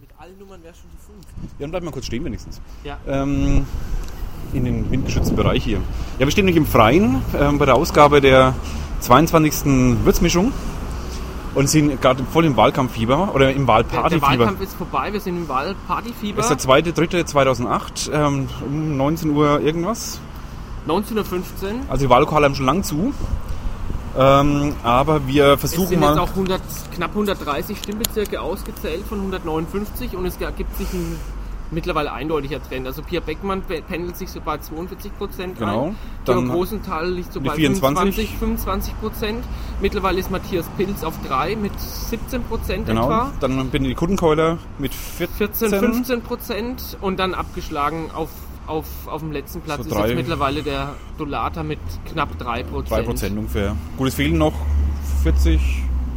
Mit allen Nummern wäre schon die 5. Ja, dann bleiben wir kurz stehen wenigstens. Ja. Ähm, in den windgeschützten Bereich hier. Ja, wir stehen nämlich im Freien ähm, bei der Ausgabe der 22. Würzmischung und sind gerade voll im Wahlkampffieber oder im Der, der Wahlpartyfieber. Wahlkampf ist vorbei, wir sind im Wahlpartyfieber. Das ist der 2.3.2008 ähm, um 19 Uhr irgendwas. 19.15 Uhr. Also die Wahllokale haben schon lang zu. Ähm, aber wir Es versuchen sind mal... jetzt auch 100, knapp 130 Stimmbezirke ausgezählt von 159 und es ergibt sich ein mittlerweile eindeutiger Trend. Also Pia Beckmann pe- pendelt sich so bei 42 Prozent Genau. ein. Dann Georg Rosenthal liegt so bei 24. 25, 25 Prozent. Mittlerweile ist Matthias Pilz auf 3 mit 17 Prozent genau. etwa. Dann bin ich Kuttenkeuler mit 14. 14, 15 Prozent und dann abgeschlagen auf, auf, auf dem letzten Platz So ist drei- jetzt mittlerweile der Dolata mit knapp 3 Prozent. 3 Prozent ungefähr. Gut, es fehlen noch 40,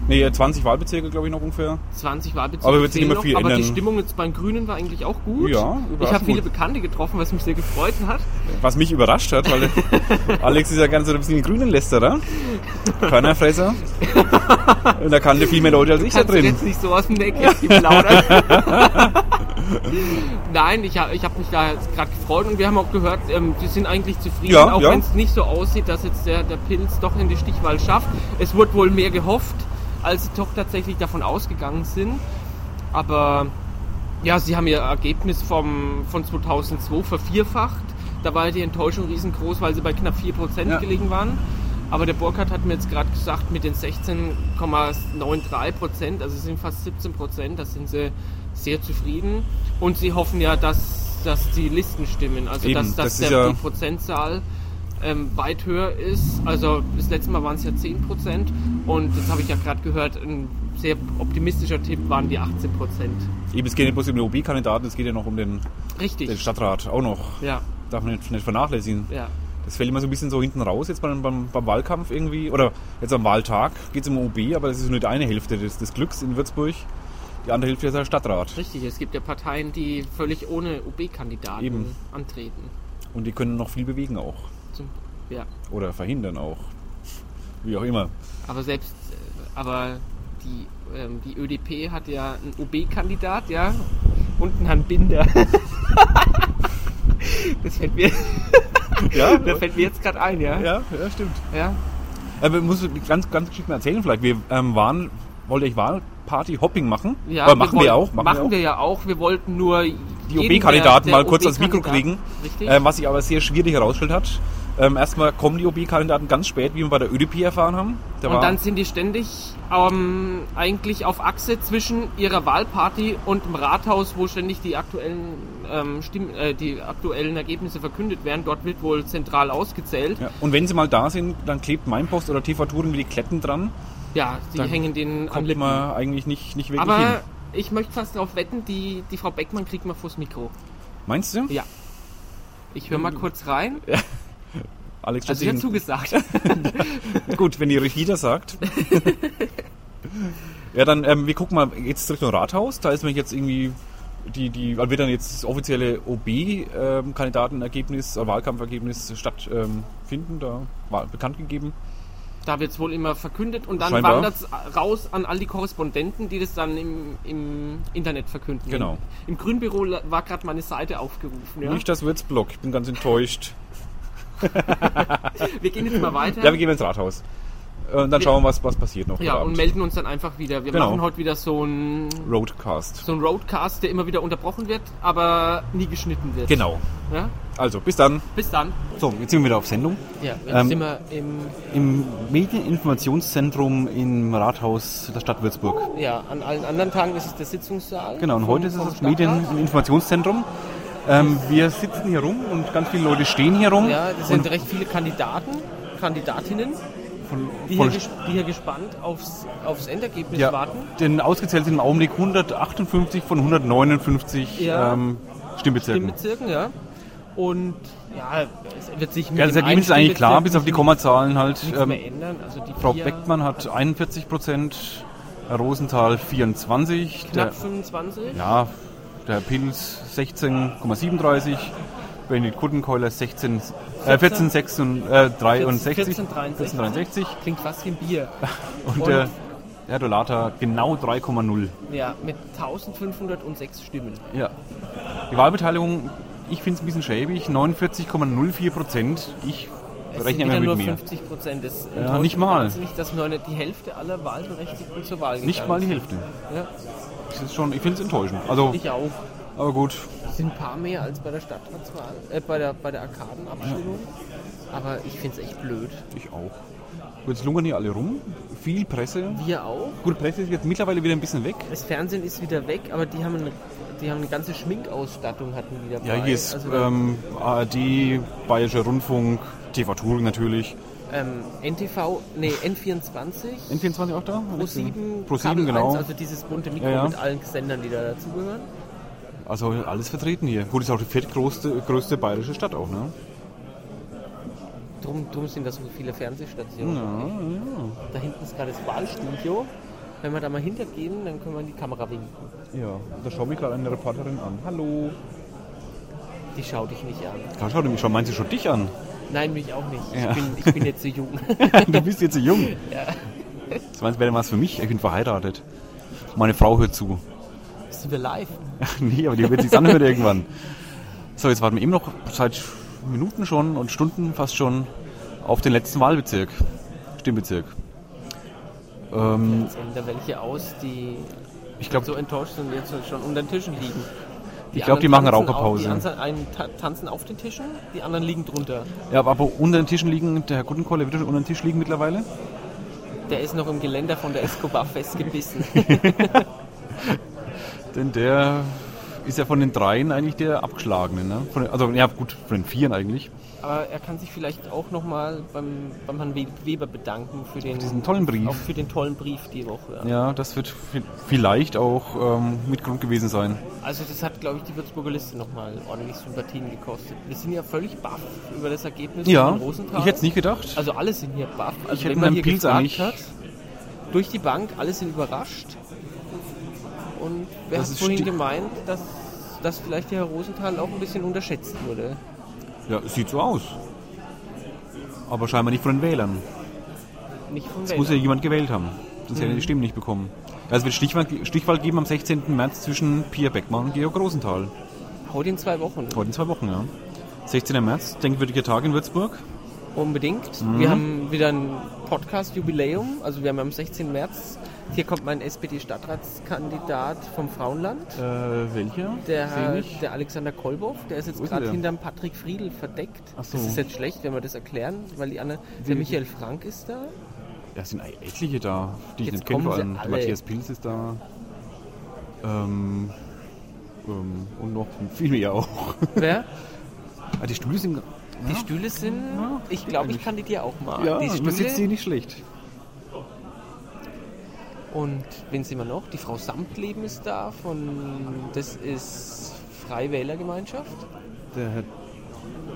nee 20 Wahlbezirke glaube ich noch ungefähr. 20 Wahlbezirke Aber wird sich immer noch, viel aber die ändern. Stimmung jetzt beim Grünen war eigentlich auch gut. Ja, ich habe viele. Bekannte getroffen, was mich sehr gefreut hat. Was mich überrascht hat, weil Alex ist ja ganz so ein bisschen ein Grünenlästerer. Körnerfresser. Und da kannte viel mehr Leute als ich da Kannst du drin. jetzt nicht so aus dem Nähkästchen plaudern. Nein, ich, hab- ich habe mich da jetzt gerade gefreut und wir haben auch gehört, ähm, die sind eigentlich zufrieden, Ja, auch ja. wenn es nicht so aussieht, dass jetzt der, der Pilz doch in die Stichwahl schafft. Es wurde wohl mehr gehofft, als sie doch tatsächlich davon ausgegangen sind. Aber ja, sie haben ihr Ergebnis vom, von 2002 vervierfacht. Da war die Enttäuschung riesengroß, weil sie bei knapp 4% Ja. gelegen waren. Aber der Burkhardt hat mir jetzt gerade gesagt, mit den 16,93 Prozent, also es sind fast 17 Prozent, da sind sie sehr zufrieden. Und sie hoffen ja, dass, dass die Listen stimmen, also Eben, dass, dass das der, ja- die Prozentzahl ähm, weit höher ist. Also das letzte Mal waren es ja 10 Prozent und jetzt habe ich ja gerade gehört, ein sehr optimistischer Tipp waren die 18 Prozent. Eben, es geht nicht bloß um den OB-Kandidaten, es geht ja noch um den, Richtig. den Stadtrat auch noch. Ja, Darf man nicht, nicht vernachlässigen. ja. Das fällt immer so ein bisschen so hinten raus jetzt beim, beim, beim Wahlkampf irgendwie. Oder jetzt am Wahltag geht es um OB, aber das ist nur die eine Hälfte des, des Glücks in Würzburg. Die andere Hälfte ist der Stadtrat. Richtig, es gibt ja Parteien, die völlig ohne OB-Kandidaten antreten. Und die können noch viel bewegen auch. Zum, ja, Oder verhindern auch. Wie auch immer. aber selbst, äh, aber die, ähm, die ÖDP hat ja einen OB-Kandidat, ja, und einen Herrn Binder. das fällt mir, Ja, das fällt mir jetzt gerade ein, ja. ja, ja, stimmt. ja. Aber ich muss ganz, ganz geschickt mal erzählen vielleicht. Wir ähm, waren, wollte ich Wahlparty-Hopping machen. Ja, Aber machen wir, wollten- auch. Machen, wir, ja auch. Wir wollten nur die OB-Kandidaten mal kurz ans Mikro kriegen. Ähm, was sich aber sehr schwierig herausgestellt hat. Ähm, erstmal kommen die OB-Kandidaten ganz spät, wie wir bei der ÖDP erfahren haben. Da und dann sind die ständig ähm, eigentlich auf Achse zwischen ihrer Wahlparty und dem Rathaus, wo ständig die aktuellen, ähm, Stimm äh, die aktuellen Ergebnisse verkündet werden. Dort wird wohl zentral ausgezählt. Ja. Und wenn sie mal da sind, dann klebt mein Post oder TV-Touren wie die Kletten dran. Sie Dann hängen den Kommt Lippen. man eigentlich nicht, nicht wirklich hin. Aber ich möchte fast darauf wetten, die, die Frau Beckmann kriegt mal vors Mikro. Meinst du? Ja. Ich höre mal kurz rein. Alex Also ich habe zugesagt. Gut, wenn die Regie das sagt. ja, dann, ähm, wir gucken mal jetzt Richtung Rathaus. Da ist nämlich jetzt irgendwie die, die, wird dann jetzt das offizielle OB-Kandidatenergebnis, äh, Wahlkampfergebnis stattfinden, ähm, da war bekannt gegeben. Da wird es wohl immer verkündet und dann Scheinbar. wandert es raus an all die Korrespondenten, die das dann im, im Internet verkünden. Genau. Im Grünbüro war gerade meine Seite aufgerufen. Ja? Nicht das Würzblock, ich bin ganz enttäuscht. Wir gehen jetzt mal weiter. Ja, wir gehen ins Rathaus. Äh, Und dann schauen wir, was, was passiert noch. Ja, und Abend. melden uns dann einfach wieder. Wir Genau. machen heute wieder so einen Roadcast. so einen Roadcast, der immer wieder unterbrochen wird, aber nie geschnitten wird. Genau. Ja? Also, bis dann. Bis dann. So, jetzt sind wir wieder auf Sendung. Ja, jetzt Ähm, sind wir im, Im Medieninformationszentrum im Rathaus der Stadt Würzburg. ja, an allen anderen Tagen ist es der Sitzungssaal. Genau, und vom- heute ist es das. Medieninformationszentrum. Ähm, wir sitzen hier rum und ganz viele Leute stehen hier rum. Ja, das sind und recht viele Kandidaten, Kandidatinnen, von, die, hier, gespannt aufs, aufs Endergebnis ja, warten. denn ausgezählt sind im Augenblick 158 von 159 Ja. ähm, Stimmbezirken. Stimmbezirken, ja. Und ja, es wird sich mit Ja, das Ergebnis ist eigentlich klar, bis auf die Kommazahlen halt. Ähm, ändern. Also die Frau Beckmann hat 41 Prozent, Herr Rosenthal 24, knapp der, 25. ja, der Herr Pils 16,37, Benedikt Kuttenkeuler 16, äh, 14, 6, äh, 63, 14,63. 14,63 Klingt fast wie ein Bier. und Und der Herr Dolata genau 3,0. Ja, mit 1506 Stimmen. Ja. Die Wahlbeteiligung, ich finde es ein bisschen schäbig, 49,04 Prozent. Ich Es rechne immer mit nur mir. 50 Prozent. Das Ja, nicht mal. wahnsinnig, dass nur die Hälfte aller Wahlberechtigten zur Wahl gegangen Nicht mal die. Hälfte. Ja, Das ist schon, ich finde es enttäuschend. Also, ich auch. aber gut. Sind ein paar mehr als bei der Stadtratswahl, äh, bei der, bei der Arkadenabstimmung. Aber ich finde es echt blöd. Ich auch. Jetzt lungern hier alle rum. Viel Presse. Wir auch. Gut, Presse ist jetzt mittlerweile wieder ein bisschen weg. Das Fernsehen ist wieder weg, aber die haben eine, die haben eine ganze Schminkausstattung hatten die dabei. Ja, hier ist also, ähm, ARD, Bayerischer Rundfunk, TV Touring natürlich. ähm, NTV, nee, N24, N24 auch da? Pro7, Pro7, Kabel genau. 1, also dieses bunte Mikro Ja, ja. mit allen Sendern, die da dazugehören. Also alles vertreten hier. Gut, ist auch die viertgrößte größte bayerische Stadt auch, ne? Drum, drum sind da so viele Fernsehstationen. Ja, ja. Da hinten ist gerade das Wahlstudio. Wenn wir da mal hintergehen, dann können wir in die Kamera winken. Ja, da schaut mich gerade eine Reporterin an. Hallo. Die schaut dich nicht an. Da schaut mich schon, meint sie schon dich an? Nein, mich auch nicht. Ja. Ich, bin, ich bin jetzt so jung. du bist jetzt so jung. Das meinst, wäre was für mich? Ich bin verheiratet. Meine Frau hört zu. Sind wir live? nee, aber die wird sich anhören irgendwann. So, jetzt warten wir eben noch seit Minuten schon und Stunden fast schon auf den letzten Wahlbezirk. Stimmbezirk. Ähm, Jetzt ändern welche aus, die ich glaube, so enttäuscht sind und jetzt schon unter den Tischen liegen. Ich glaub, die machen Raucherpause. Auf, die anderen einen ta tanzen auf den Tischen, die anderen liegen drunter. ja, aber unter den Tischen liegen, der Herr Guttenkohle wird schon unter den Tisch liegen mittlerweile. Der ist noch im Geländer von der Escobar festgebissen. Denn der ist ja von den dreien eigentlich der Abgeschlagene. Ne? Den- also, ja, gut, von den vieren eigentlich. Aber er kann sich vielleicht auch nochmal beim, beim Herrn We- Weber bedanken für den, diesen tollen Brief. Auch für den tollen Brief die Woche. Ja, das wird vi- vielleicht auch ähm, mit Grund gewesen sein. Also das hat, glaube ich, die Würzburger Liste nochmal ordentlich Sympathien gekostet. Wir sind ja völlig baff über das Ergebnis Ja, von Rosenthal. ich hätte es nicht gedacht. Also alle sind hier baff. Also Ich hätte hier Pilz eigentlich- hat, durch die Bank, alle sind überrascht. Und wer Das hat vorhin gemeint, dass, dass vielleicht der Herr Rosenthal auch ein bisschen unterschätzt wurde? Ja, sieht so aus. Aber scheinbar nicht von den Wählern. Nicht von Es muss ja Wählern. jemand gewählt haben. Sonst hätte er die Stimmen nicht bekommen. Es wird Stichwahl, Stichwahl geben am 16. März zwischen Pia Beckmann und Georg Rosenthal. Heute in zwei Wochen. Heute in zwei Wochen, ja. 16. März, denkwürdiger Tag in Würzburg. Unbedingt. Mhm. Wir haben wieder ein Podcast-Jubiläum. Also wir haben am 16. März. Hier kommt mein SPD-Stadtratskandidat vom Frauenland. Äh, welcher? Der, ich. der Alexander Kolbow, der ist jetzt gerade hinterm Patrick Friedl verdeckt. Ach so. Das ist jetzt schlecht, wenn wir das erklären, weil die andere, der Michael Frank ist da. Ja, es sind etliche da, die ich Jetzt nicht kenne. Vor allem. Matthias Pilz ist da. Ähm, ähm, und noch viel mehr auch. Wer? Ah, die Stühle sind. Die Stühle sind, ich glaube, ich kandidiere auch mal. Ja, die man sitzt hier Stühle. nicht schlecht. Und wen sehen wir noch? Die Frau Samtleben ist da von, das ist Freie Wählergemeinschaft. Der Herr.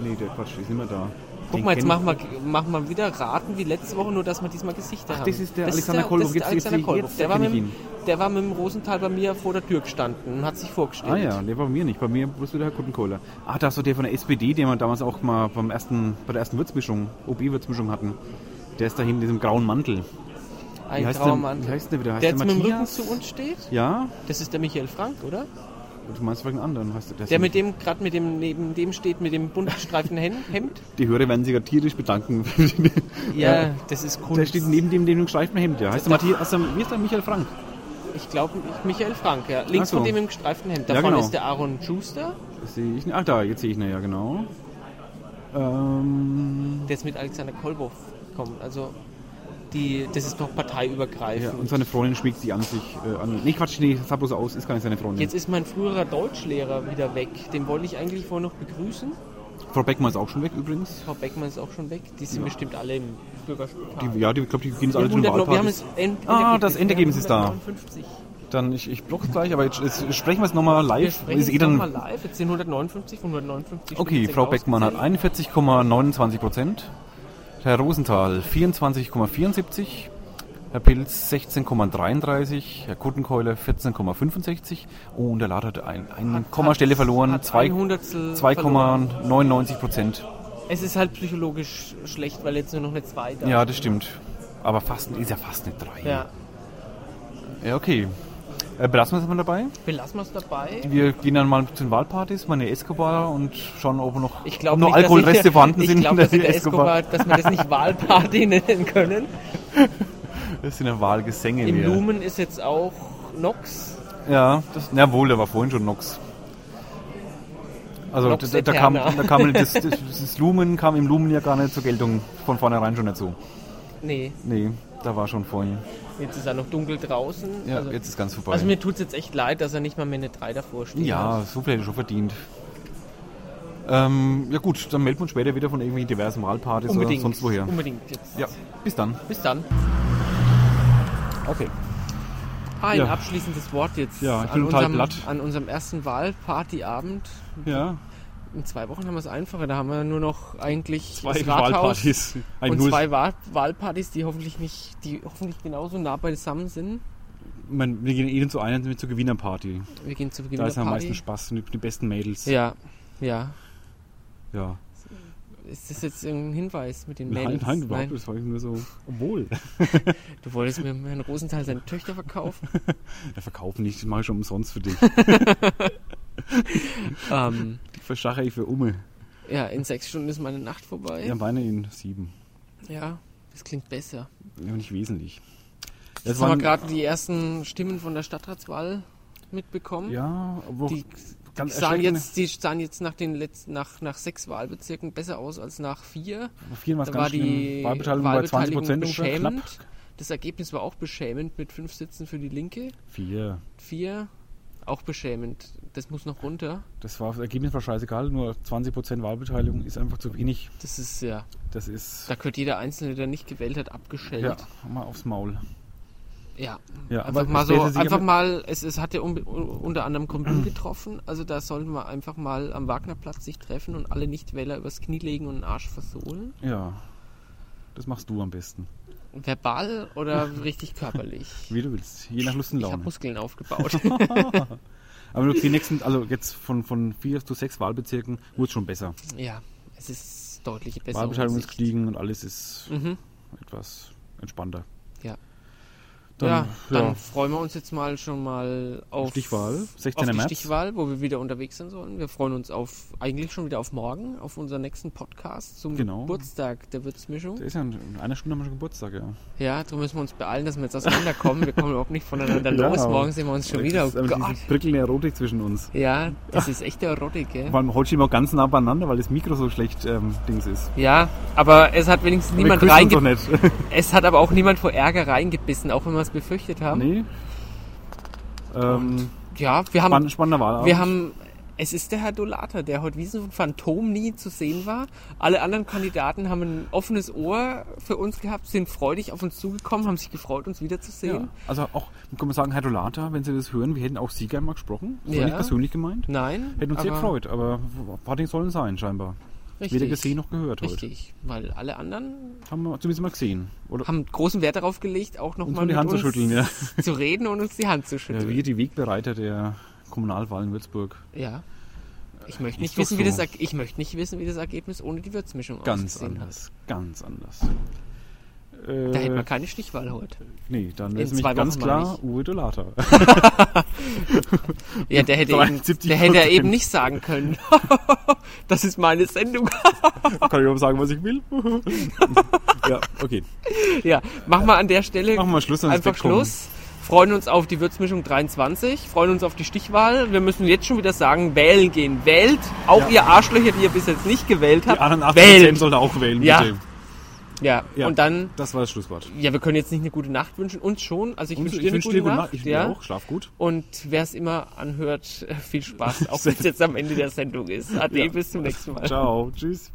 Nee, der Quatsch, ist nicht mehr da. Guck mal, jetzt machen wir, machen wir wieder Raten wie letzte Woche, nur dass wir diesmal Gesichter haben. das ist der Das Alexander. Das ist der Jetzt- jetzt- Alexander Kolbow. jetzt Der war, mit, der war mit dem Rosenthal bei mir vor der Tür gestanden und hat sich vorgestellt. Ah ja, der war bei mir nicht. Bei mir bloß wieder Herr Kuttenkohler. Ah, da ist doch der von der SPD, den wir damals auch mal beim ersten, bei der ersten Würzmischung, OB-Würzmischung hatten. Der ist da hinten in diesem grauen Mantel. Ein grauer der- Mann. wie heißt der wieder? Heißt der der jetzt mit dem Rücken Matthias? zu uns steht. Ja? Das ist der Michael Frank, oder? Du meinst einen anderen? Heißt der, ist Der mit dem, gerade mit dem, neben dem steht, mit dem bunt gestreiften Hem- Hemd. Die Hörer werden sich ja tierisch bedanken. Ja, das ist Kunst. Der steht neben dem, dem gestreiften Hemd, ja. Heißt der Matthias, also, wie ist der Michael Frank? Ich glaube, Michael Frank, ja. Links so. von dem im gestreiften Hemd. Da Ja, genau. ist der Aaron Schuster, Das sehe ich nicht. Ach, da, jetzt sehe ich ihn, ja, genau. Ähm, der jetzt mit Alexander Kolbow kommt. Also, die, das ist doch ja, parteiübergreifend. und seine Freundin schmiegt sie an sich äh, an. Nee, Quatsch, nee, sah bloß aus, ist gar nicht seine Freundin. Jetzt ist mein früherer Deutschlehrer wieder weg. Den wollte ich eigentlich vorher noch begrüßen. Frau Beckmann ist auch schon weg übrigens. Frau Beckmann ist auch schon weg. Die sind bestimmt alle im Bürgerspital. Die, ja, die, ich glaube, die gehen jetzt alle Wir, zu den 100 noch- wir haben Wahlpartys. Ah, das Endergebnis ist da. 159. Dann, ich, ich block's gleich, aber jetzt, jetzt sprechen wir es nochmal Wir live. sprechen Ist eh dann, nochmal live. Jetzt sind 159 von 159. okay, Frau Beckmann hat ausgezählt. 41,29 Prozent. Herr Rosenthal 24,74. Herr Pilz 16,33. Herr Kuttenkeule 14,65. Oh, und der Lad hat ein, eine Kommastelle verloren. hat Zwei- ein Hundertstel verloren. 2,99 Prozent. Es ist halt psychologisch schlecht, weil jetzt nur noch eine 2 da Ja, das stimmt. Aber fast, ist ja fast eine 3. Ja. Ja, okay. Äh, belassen wir es mal dabei. Belassen wir es dabei. Wir gehen dann mal zu den Wahlpartys, meine Escobar und schauen, ob noch, Ich ob glaube noch Alkoholreste ich- vorhanden ich sind. glaub, in dass, der Escobar, dass wir das nicht Wahlparty nennen können. Das sind ja Wahlgesänge Im mehr. Lumen ist jetzt auch Nox. Ja, das, na wohl, der war vorhin schon Nox. Also Nox da, da, kam, da kam das, das, das Lumen kam im Lumen ja gar nicht zur Geltung, von vornherein schon nicht so. Nee, Nee, da war schon vorhin. jetzt ist er noch dunkel draußen. Ja, also, jetzt ist ganz vorbei. also mir tut es jetzt echt leid, dass er nicht mal mehr eine 3 davor steht. ja, so viel hätte ich schon verdient. Ähm, ja gut, dann melden wir uns später wieder von irgendwelchen diversen Wahlpartys oder sonst woher. Unbedingt jetzt. Ja, bis dann. Bis dann. Okay. Ein Ja. abschließendes Wort jetzt Ja, ich bin an, total unserem, platt. an unserem ersten Wahlpartyabend. Ja, In zwei Wochen haben wir es einfacher. Da haben wir nur noch eigentlich zwei Wahlpartys. Ein und Null- zwei Wahl Wahlpartys, die hoffentlich nicht, die hoffentlich genauso nah beisammen sind. Man, wir gehen eh zu einer mit zur Gewinnerparty. Wir gehen zu Beginn Da ist am meisten Spaß und die, die besten Mädels. Ja, ja. ja. Ist das jetzt ein Hinweis mit den Nein, Mädels? nein, überhaupt nicht. Das war nur so. Obwohl. Du wolltest mir Herrn Rosenthal seine Töchter verkaufen? Ja, verkaufen nicht, das mache ich schon umsonst für dich. ähm, verschache ich für Umme. ja, in sechs Stunden ist meine Nacht vorbei. Ja, meine in sieben. Ja, das klingt besser. Ja, nicht wesentlich. Jetzt haben wir gerade die ersten Stimmen von der Stadtratswahl mitbekommen. ja, wo Die ganz sahen jetzt, die sahen jetzt nach den letzten, nach, nach sechs Wahlbezirken besser aus als nach vier. War es Da ganz war die schlimm. Wahlbeteiligung bei 20 Wahlbeteiligung Prozent ungefähr. beschämend. Knapp. Das Ergebnis war auch beschämend mit fünf Sitzen für die Linke. Vier. Vier, auch beschämend. Das muss noch runter. Das, war, das Ergebnis war scheißegal, nur 20 Prozent Wahlbeteiligung ist einfach zu wenig. Das ist ja, Das ist. da gehört jeder Einzelne, der nicht gewählt hat, abgeschellt. Ja, mal aufs Maul. Ja, Ja, einfach aber mal es so, einfach mal, es, es hat ja unbe- unter anderem Gründen getroffen, also da sollten wir einfach mal am Wagnerplatz sich treffen und alle Nichtwähler übers Knie legen und den Arsch versohlen. Ja. Das machst du am besten. Verbal oder richtig körperlich? Wie du willst. Je nach Lust und Ich habe Laune. Muskeln aufgebaut. Aber die nächsten, also jetzt von, von vier zu sechs Wahlbezirken wurde es schon besser. ja, es ist deutlich besser. Wahlbeteiligung ist gestiegen und alles ist Mhm. etwas entspannter. Ja. Dann, ja, dann freuen wir uns jetzt mal schon mal auf, Stichwahl, 16. auf die März. Stichwahl, wo wir wieder unterwegs sein sollen. Wir freuen uns auf eigentlich schon wieder auf morgen, auf unseren nächsten Podcast zum Genau. Geburtstag der Würzmischung. Der ist ja in einer Stunde haben wir schon Geburtstag, ja. Ja, darum müssen wir uns beeilen, dass wir jetzt auseinanderkommen. Wir kommen überhaupt nicht voneinander Ja, los. Morgen sehen wir uns schon wieder. Das ist Oh Gott. prickelnde Erotik zwischen uns. Ja, das ist echt Erotik, gell? Vor allem heute stehen wir auch ganz nah beieinander, weil das Mikro so schlecht ähm, Dings ist. Ja, aber es hat wenigstens niemand reingebissen. Es hat aber auch niemand vor Ärger reingebissen, auch wenn wir es befürchtet haben. nee. Ähm, Ja, wir haben, spann, spannender Wahlabend. wir haben, es ist der Herr Dolata, der heute wie so ein Phantom nie zu sehen war. Alle anderen Kandidaten haben ein offenes Ohr für uns gehabt, sind freudig auf uns zugekommen, haben sich gefreut, uns ja, wiederzusehen. also auch, kann man sagen, Herr Dolata, wenn Sie das hören, wir hätten auch Sie gerne mal gesprochen. Das war Ja. nicht persönlich gemeint. Nein, Hätten uns sehr gefreut, aber nicht sollen sein, scheinbar. Richtig, Weder gesehen noch gehört heute. Richtig, weil alle anderen Haben wir zumindest mal gesehen. Oder haben großen Wert darauf gelegt, auch nochmal mit Hand zu uns schütteln, ja. zu reden und uns die Hand zu ja. schütteln. Wir, die Wegbereiter der Kommunalwahl in Würzburg. Ja. Ich möchte nicht wissen, wie so. das Erg- ich möchte nicht wissen, wie das Ergebnis ohne die Würzmischung Ganz ausgesehen anders. Ganz anders. Hat. Da hätten wir Äh, keine Stichwahl heute. nee, dann wäre es ganz Wochen klar Uwe Dolata. Ja, der hätte, eben, 73%. der hätte eben nicht sagen können. das ist meine Sendung. Kann ich auch sagen, was ich will? ja, okay. ja, machen wir an der Stelle Machen wir Schluss. einfach. Schluss. Freuen uns auf die Würzmischung 23, freuen uns auf die Stichwahl. Wir müssen jetzt schon wieder sagen, wählen gehen. Wählt, auch Ja. ihr Arschlöcher, die ihr bis jetzt nicht gewählt Die habt, anderen 80% wählen. sollte auch wählen, Ja. bitte. Ja. Ja. und dann, Das war das Schlusswort. ja, wir können jetzt nicht eine gute Nacht wünschen, uns schon. Also ich wünsche dir eine wünsche gute gute Nacht. Ich dir ja. auch. Schlaf gut. Und wer es immer anhört, viel Spaß, auch wenn es jetzt am Ende der Sendung ist. Ade, Ja. bis zum nächsten Mal. Ciao. Tschüss.